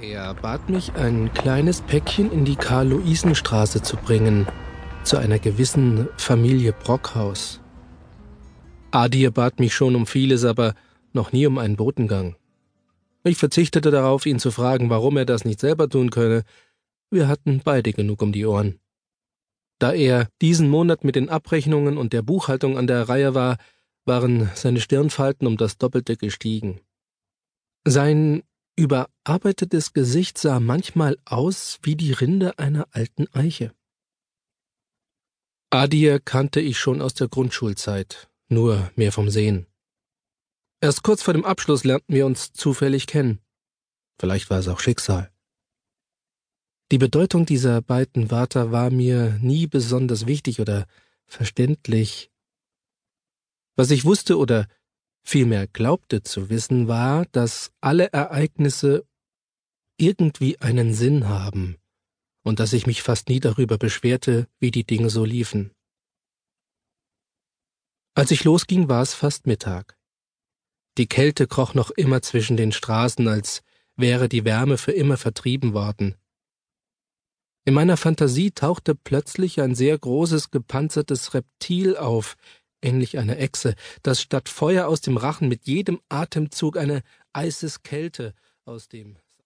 Er bat mich, ein kleines Päckchen in die Karl-Luisen-Straße zu bringen, zu einer gewissen Familie Brockhaus. Adir bat mich schon um vieles, aber noch nie um einen Botengang. Ich verzichtete darauf, ihn zu fragen, warum er das nicht selber tun könne. Wir hatten beide genug um die Ohren. Da er diesen Monat mit den Abrechnungen und der Buchhaltung an der Reihe war, waren seine Stirnfalten um das Doppelte gestiegen. Sein Überarbeitetes Gesicht sah manchmal aus wie die Rinde einer alten Eiche. Adir kannte ich schon aus der Grundschulzeit, nur mehr vom Sehen. Erst kurz vor dem Abschluss lernten wir uns zufällig kennen. Vielleicht war es auch Schicksal. Die Bedeutung dieser beiden Wörter war mir nie besonders wichtig oder verständlich. Was ich wusste oder vielmehr glaubte zu wissen, war, dass alle Ereignisse irgendwie einen Sinn haben und dass ich mich fast nie darüber beschwerte, wie die Dinge so liefen. Als ich losging, war es fast Mittag. Die Kälte kroch noch immer zwischen den Straßen, als wäre die Wärme für immer vertrieben worden. In meiner Fantasie tauchte plötzlich ein sehr großes gepanzertes Reptil auf, ähnlich einer Echse, das statt Feuer aus dem Rachen mit jedem Atemzug eine Eiseskälte aus dem